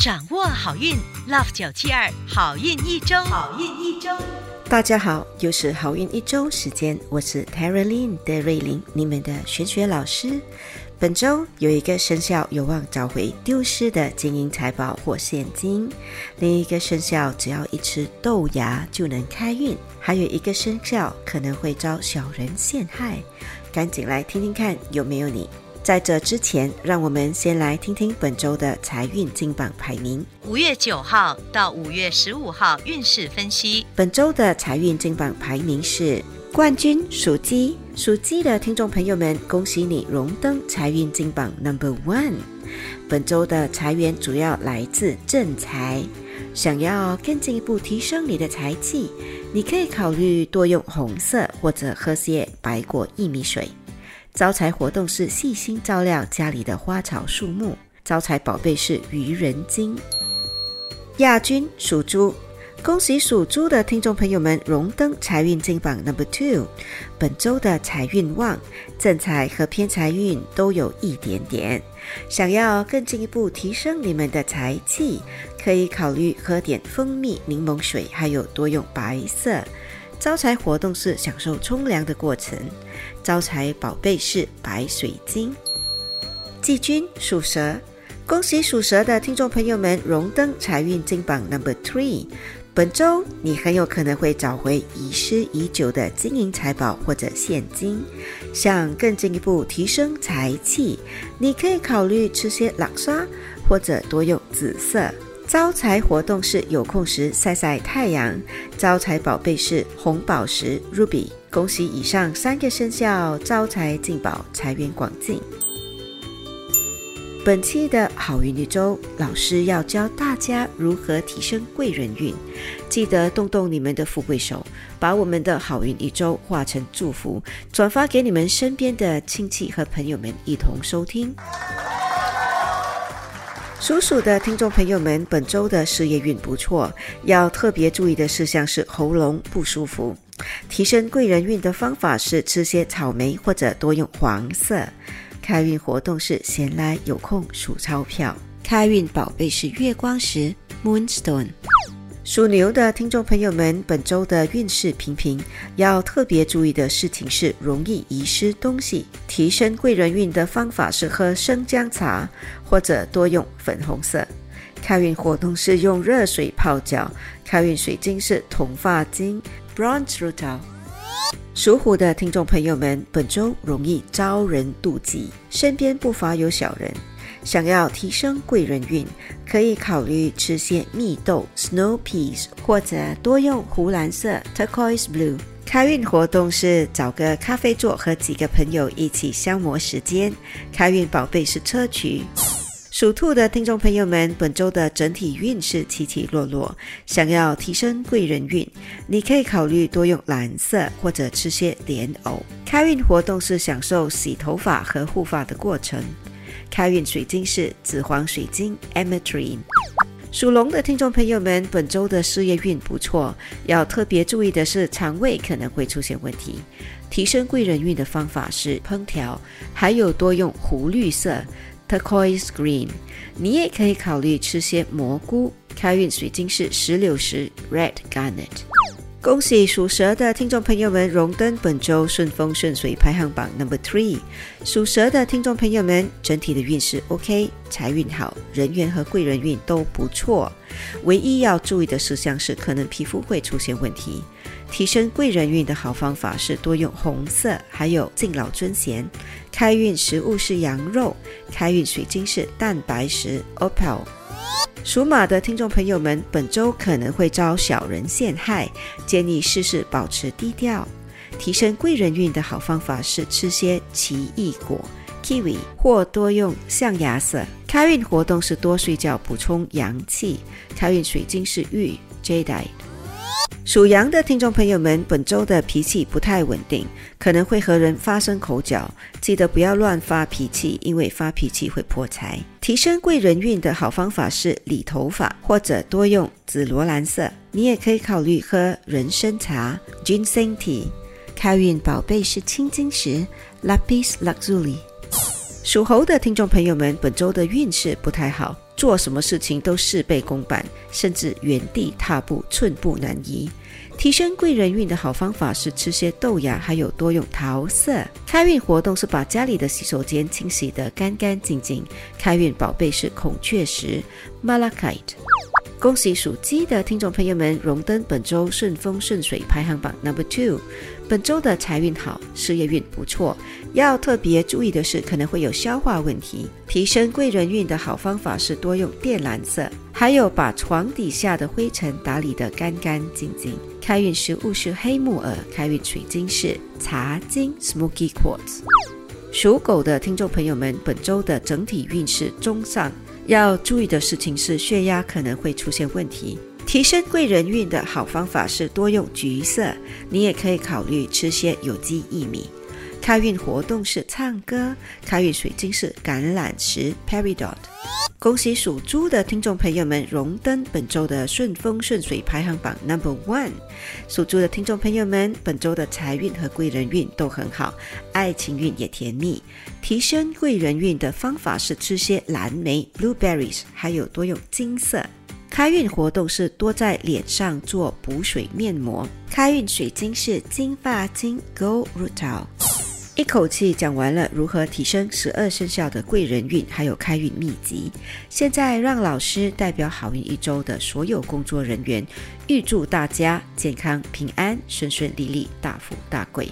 掌握好运，Love 九七二好运一周，好运一周。大家好，又是好运一周时间，我是 Tara Lin 的瑞玲，你们的玄学老师。本周有一个生肖有望找回丢失的金银财宝或现金，另一个生肖只要一吃豆芽就能开运，还有一个生肖可能会遭小人陷害，赶紧来听听看有没有你。在这之前，让我们先来听听本周的财运金榜排名。五月九号到五月十五号运势分析。本周的财运金榜排名是冠军属鸡，属鸡的听众朋友们，恭喜你荣登财运金榜 Number One。本周的财源主要来自正财，想要更进一步提升你的财气，你可以考虑多用红色或者喝些白果薏米水。招财活动是细心照料家里的花草树木，招财宝贝是愚人金。亚军属猪，恭喜属猪的听众朋友们荣登财运金榜 Number Two。本周的财运旺，正财和偏财运都有一点点。想要更进一步提升你们的财气，可以考虑喝点蜂蜜柠檬水，还有多用白色。招财活动是享受冲凉的过程，招财宝贝是白水晶。季军属蛇，恭喜属蛇的听众朋友们荣登财运金榜 Number Three。本周你很有可能会找回遗失已久的金银财宝或者现金。想更进一步提升财气，你可以考虑吃些朗沙，或者多用紫色。招财活动是有空时晒晒太阳，招财宝贝是红宝石 Ruby。恭喜以上三个生肖招财进宝，财源广进。本期的好运一周，老师要教大家如何提升贵人运，记得动动你们的富贵手，把我们的好运一周化成祝福，转发给你们身边的亲戚和朋友们一同收听。属鼠的听众朋友们，本周的事业运不错，要特别注意的事项是喉咙不舒服。提升贵人运的方法是吃些草莓或者多用黄色。开运活动是闲来有空数钞票。开运宝贝是月光石 Moonstone。属牛的听众朋友们，本周的运势平平，要特别注意的事情是容易遗失东西。提升贵人运的方法是喝生姜茶，或者多用粉红色。开运活动是用热水泡脚。开运水晶是铜发晶 Bronze Rutil。属虎的听众朋友们，本周容易招人妒忌，身边不乏有小人。想要提升贵人运，可以考虑吃些蜜豆 （snow peas） 或者多用湖蓝色 （turquoise blue）。开运活动是找个咖啡座和几个朋友一起消磨时间。开运宝贝是砗磲。属兔的听众朋友们，本周的整体运势起起落落，想要提升贵人运，你可以考虑多用蓝色或者吃些莲藕。开运活动是享受洗头发和护发的过程。开运水晶是紫黄水晶 （Ametrine）。属龙的听众朋友们，本周的事业运不错，要特别注意的是肠胃可能会出现问题。提升贵人运的方法是烹调，还有多用湖绿色 （Turquoise Green）。你也可以考虑吃些蘑菇。开运水晶是石榴石 （Red Garnet）。恭喜属蛇的听众朋友们荣登本周顺风顺水排行榜 Number Three。属蛇的听众朋友们，整体的运势 OK，财运好，人缘和贵人运都不错。唯一要注意的事项是，可能皮肤会出现问题。提升贵人运的好方法是多用红色，还有敬老尊贤。开运食物是羊肉，开运水晶是蛋白石 Opal。属马的听众朋友们，本周可能会遭小人陷害，建议事事保持低调。提升贵人运的好方法是吃些奇异果。kiwi 或多用象牙色。开运活动是多睡觉，补充阳气。开运水晶是玉 jadeite。属羊的听众朋友们，本周的脾气不太稳定，可能会和人发生口角，记得不要乱发脾气，因为发脾气会破财。提升贵人运的好方法是理头发，或者多用紫罗兰色。你也可以考虑喝人参茶 （ginseng tea）。开运宝贝是青金石 （lapis lazuli）。属猴的听众朋友们，本周的运势不太好，做什么事情都事倍功半，甚至原地踏步，寸步难移。提升贵人运的好方法是吃些豆芽，还有多用桃色。开运活动是把家里的洗手间清洗得干干净净。开运宝贝是孔雀石 （malachite）。恭喜属鸡的听众朋友们荣登本周顺风顺水排行榜 number two。本周的财运好，事业运不错。要特别注意的是，可能会有消化问题。提升贵人运的好方法是多用靛蓝色，还有把床底下的灰尘打理得干干净净。开运食物是黑木耳，开运水晶是茶晶 （Smoky Quartz）。属狗的听众朋友们，本周的整体运势中上。要注意的事情是，血压可能会出现问题。提升贵人运的好方法是多用橘色，你也可以考虑吃些有机薏米。开运活动是唱歌，开运水晶是橄榄石 （Peridot）。恭喜属猪的听众朋友们荣登本周的顺风顺水排行榜 Number One。属猪的听众朋友们，本周的财运和贵人运都很好，爱情运也甜蜜。提升贵人运的方法是吃些蓝莓 （Blueberries），还有多用金色。开运活动是多在脸上做补水面膜。开运水晶是金发晶 （Gold Rutil）。一口气讲完了如何提升十二生肖的贵人运，还有开运秘籍。现在让老师代表好运一周的所有工作人员，预祝大家健康平安、顺顺利利、大富大贵。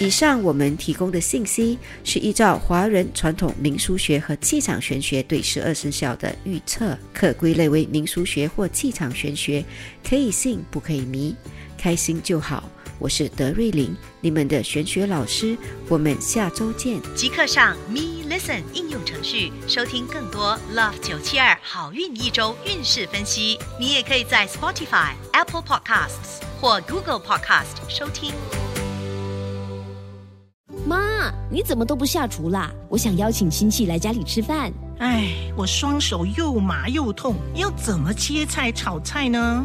以上我们提供的信息是依照华人传统民俗学和气场玄学对十二生肖的预测，可归类为民俗学或气场玄学，可以信不可以迷，开心就好。我是德瑞琳，你们的玄学老师，我们下周见。即刻上 Me Listen 应用程序收听更多 Love 九七二好运一周运势分析。你也可以在 Spotify、Apple Podcasts 或 Google Podcast 收听。妈，你怎么都不下厨啦？我想邀请亲戚来家里吃饭。哎，我双手又麻又痛，要怎么切菜炒菜呢？